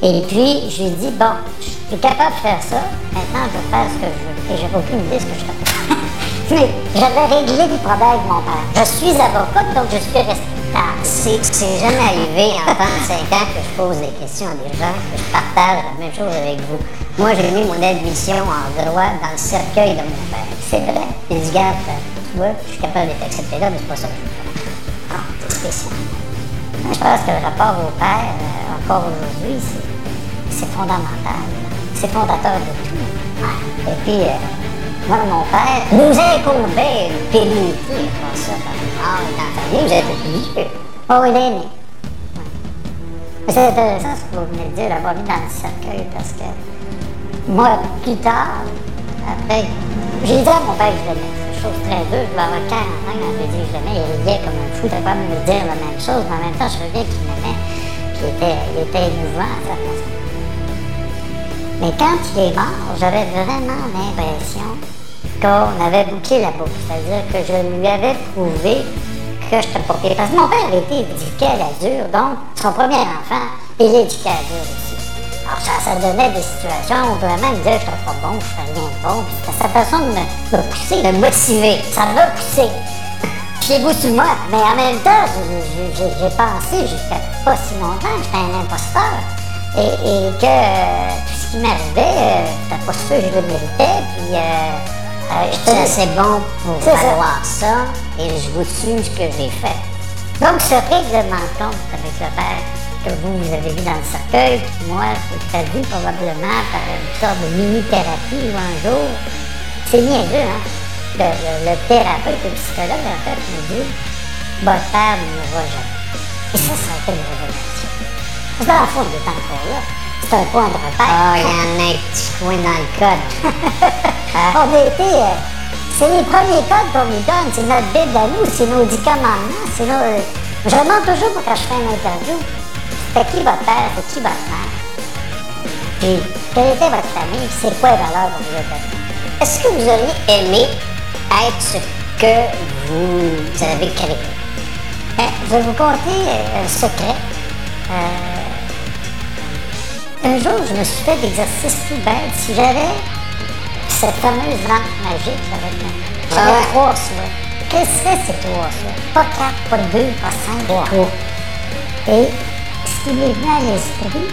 Et puis, je lui dit, bon, je suis capable de faire ça, maintenant je vais faire ce que je veux. Et j'avais aucune idée de ce que je ferais. Mais j'avais réglé le problème avec mon père. Je suis avocate, donc je suis respectable. C'est jamais arrivé en 35 ans que je pose des questions à des gens, que je partage la même chose avec vous. Moi, j'ai mis mon admission en droit dans le cercueil de mon père. C'est vrai. Il dit, regarde, tu vois, je suis capable d'être accepté là, mais c'est pas ça que je. Ah, c'est spécial. Je pense que le rapport au père, euh, encore aujourd'hui, c'est- fondamental. C'est fondateur de tout. Et puis, euh, moi, mon père nous incombait une pénalité pour ça. Ah, dans la famille, vous êtes obligés. Oh, il est né. Ouais. C'est intéressant ce que vous venez de dire, d'avoir mis dans le cercueil, parce que moi, plus tard, après, j'ai dit à mon père que je l'aimais. Chose très dure. Je vais avoir 40 ans quand je lui ai dit que je l'aimais. Il riait comme un fou. Il pas me dire la même chose, mais en même temps, je savais qu'il m'aimait. Puis était, il était émouvant à sa façon. Mais quand il est mort, j'avais vraiment l'impression qu'on avait bouclé la boucle. C'est-à-dire que je lui avais prouvé que j'étais pas pire. Parce que mon père avait été éduqué à la dure, donc son premier enfant, il est éduqué à la dure. Alors ça, ça donnait des situations où vraiment il me disait j'étais pas bon, je ferais rien de bon. C'était sa façon de me, me pousser, de me motiver. Ça m'a poussé. Pieds vous sur moi. Mais en même temps, j'ai- j'ai j'ai pensé jusqu'à pas si longtemps que j'étais un imposteur. et, et que euh, tout ce qui m'arrivait, euh, pas sûr que je le méritais, puis euh, euh, Je suis assez bon pour C'est ça. valoir ça et je vous tue ce que j'ai fait. Donc, ce règlement de compte avec le père que vous, vous avez vu dans le cercueil, puis moi, j'ai traduit probablement par une sorte de mini-thérapie où un jour, c'est niaiseux, hein? Le, le, le thérapeute, le psychologue, en fait, m'a dit Votre père ne mourra jamais. Et ça, ça a été une révélation. Parce que dans le fond, il est encore là. C'est un point de repère. Ah, il y en a un petit coin dans le code. On a été. euh, c'est les premiers codes qu'on nous donne, c'est notre Bible à nous, c'est nos dix commandements, c'est nos. euh, je demande toujours pour quand je fais une interview, c'était qui votre père, c'est qui votre mère? Puis, quelle était votre famille, c'est quoi les valeurs qu'on vous a données? Est-ce que vous auriez aimé être ce que vous avez créé? Ben, je vais vous conter un secret. Euh, un jour, je me suis fait l'exercice tout bête. Si j'avais cette fameuse lampe magique avec main, j'avais Ah trois souhaits. Quels seraient ces trois souhaits? Pas quatre, pas deux, pas cinq, trois. Et qui m'est venu à l'esprit,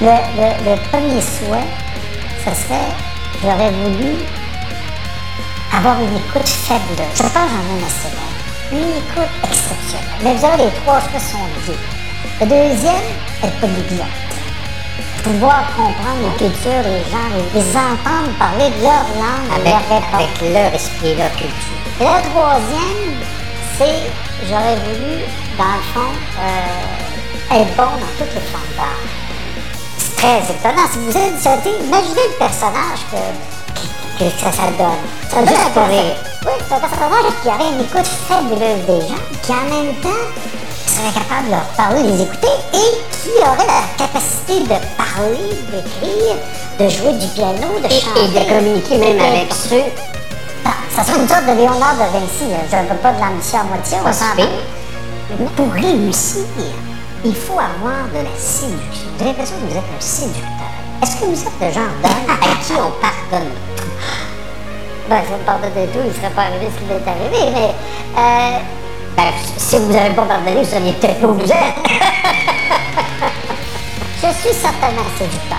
le, le- le premier souhait, ce serait, j'aurais voulu avoir une écoute fabuleuse. Je pense j'en ai assez. Une écoute exceptionnelle. Mais vous avez les trois choix sont liés. Le deuxième, être polyglotte. Pouvoir comprendre les cultures, les gens, les, les entendre parler de leur langue, Avec, leur réponse. avec leur esprit, leur culture. Et la troisième, c'est, j'aurais voulu, dans le fond, euh, être bon dans toutes les formes d'art. C'est très étonnant. Si vous êtes sauté, imaginez le personnage que, que ça, ça donne. Ça donne perso- rire. Oui, c'est un personnage qui aurait une écoute fabuleuse des gens, qui en même temps serait capable de leur parler, de les écouter, et qui aurait la capacité de parler, d'écrire, de jouer du piano, de chanter. et de communiquer même avec ceux. Ah, ça serait une sorte de Léonard de Vinci. là. Je ne veux pas de l'ambition à moitié, on Mais Pour réussir, il faut avoir de la séduction. J'ai l'impression que vous êtes un séducteur. Est-ce que vous êtes le genre d'homme à qui on pardonne? Tout? Ben, si on pardonnait tout, il ne serait pas arrivé ce qui m'est arrivé, mais... Euh, ben, si vous n'avez pas pardonné, vous seriez peut-être pas où vous êtes. je suis certainement séducteur.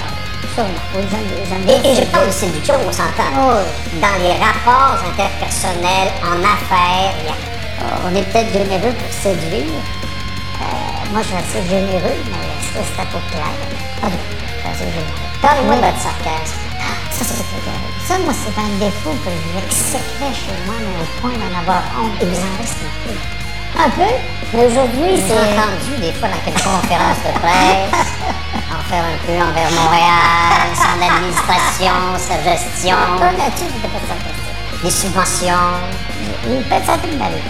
Sûrement. Oui, j'aime- j'aime bien Et, et je parle de séduction, on s'entend. Oui. Dans les rapports interpersonnels, en affaires, Euh, On est peut-être généreux pour séduire. Euh, moi, je suis assez généreux, mais c'était pour plaire? Ah oui, je suis assez généreux. Parlez-moi de votre sarcasme. Ça, c'est. Ça, moi, c'est un défaut que j'exécrais chez moi, mais au point d'en avoir honte. Et vous en reste un peu. Un peu? Mais aujourd'hui, J'ai c'est... entendu des fois dans quelques conférences de presse, en faire un peu envers Montréal, son administration, sa gestion, Toi, là-dessus, j'étais pas sarcastique. les subventions. Ça peut m'arriver.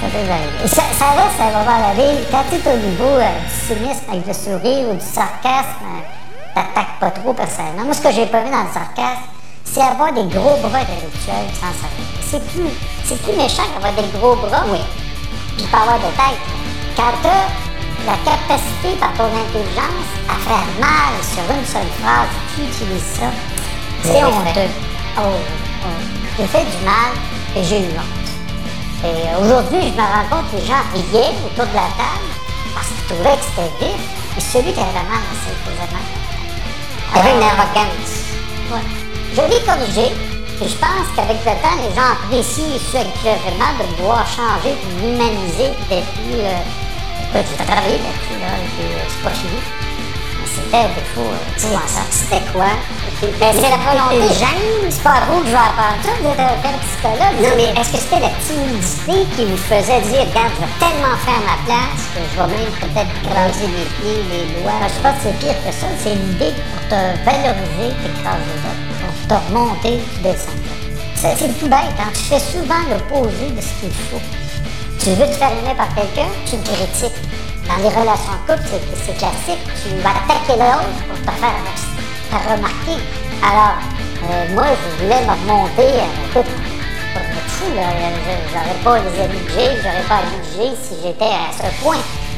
Ça m'arriver. Et ça, ça reste à moment donné, quand tu es au niveau euh, du cynisme avec le sourire ou du sarcasme, euh, t'attaques pas trop personnellement. Moi, ce que j'ai pas vu dans le sarcasme, c'est avoir des gros bras intellectuels sans s'arrêter. C'est plus, c'est plus méchant qu'avoir des gros bras, oui. Puis pas avoir de tête. Quand t'as la capacité par ton intelligence à faire mal sur une seule phrase, tu utilises ça, c'est honteux. fait. Oh, oh. J'ai fait du mal et j'ai eu honte. Et euh, aujourd'hui, je me rends compte que les gens riaient autour de la table parce qu'ils trouvaient que c'était vif. Et celui qui avait la main. Il y avait une arrogance. Ouais. Je l'ai corrigé. Et je pense qu'avec le temps, les gens apprécient qui j'ai vraiment de pouvoir changer, puis m'humaniser, d'être plus. Euh, j'ai travaillé là-dessus, là, c'est pas fini. Un défaut euh, dispensable. C'était quoi? Ben, c'est la volonté. J'aime, c'est pas vous que je vais apprendre ça, vous êtes un. Non, mais est-ce que c'était la timidité qui vous faisait dire, regarde, je vais tellement faire ma place que je vais même peut-être écraser les pieds, les doigts? Ah, je pense que c'est pire que ça. C'est une idée pour te valoriser, t'écrases les autres. Pour te remonter, tu descends. C'est c'est tout bête, hein? Tu fais souvent l'opposé de ce qu'il faut. Tu veux te faire aimer par quelqu'un, tu le critiques. Dans les relations de couple, c'est classique. Tu vas attaquer l'autre pour te faire, remarquer. Alors, euh, moi, je voulais me remonter. euh, écoute. Je- J'aurais pas les amis que j'ai, j'aurais pas les que j'ai si j'étais à ce point.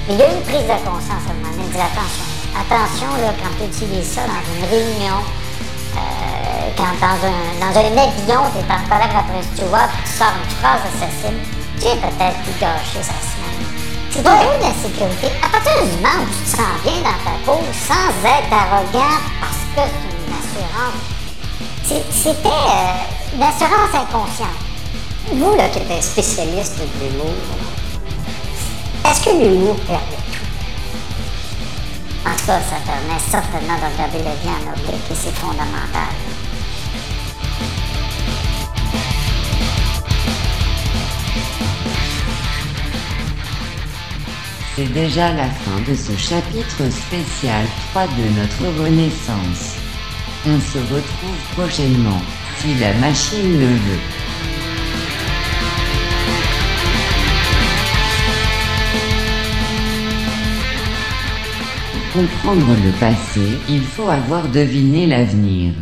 Mais il y a une prise de conscience à un moment donné, attention. Attention, là, quand tu utilises ça dans une réunion, euh, quand dans un, dans un avion, tu es en colère après un steward, puis tu sors une phrase assassine, tu es peut-être pu gâcher sa semaine. C'est pas de sécurité? À partir du moment où tu te sens bien dans ta peau, sans être arrogant parce que c'est une assurance, c'était euh, une assurance inconsciente. Vous, là, qui êtes spécialiste de l'humour, est-ce que l'humour permet tout? En tout cas, ça permet certainement de regarder la vie en oblique et c'est fondamental. C'est déjà la fin de ce chapitre spécial 3 de notre Renaissance. On se retrouve prochainement, si la machine le veut. Comprendre le passé, il faut avoir deviné l'avenir.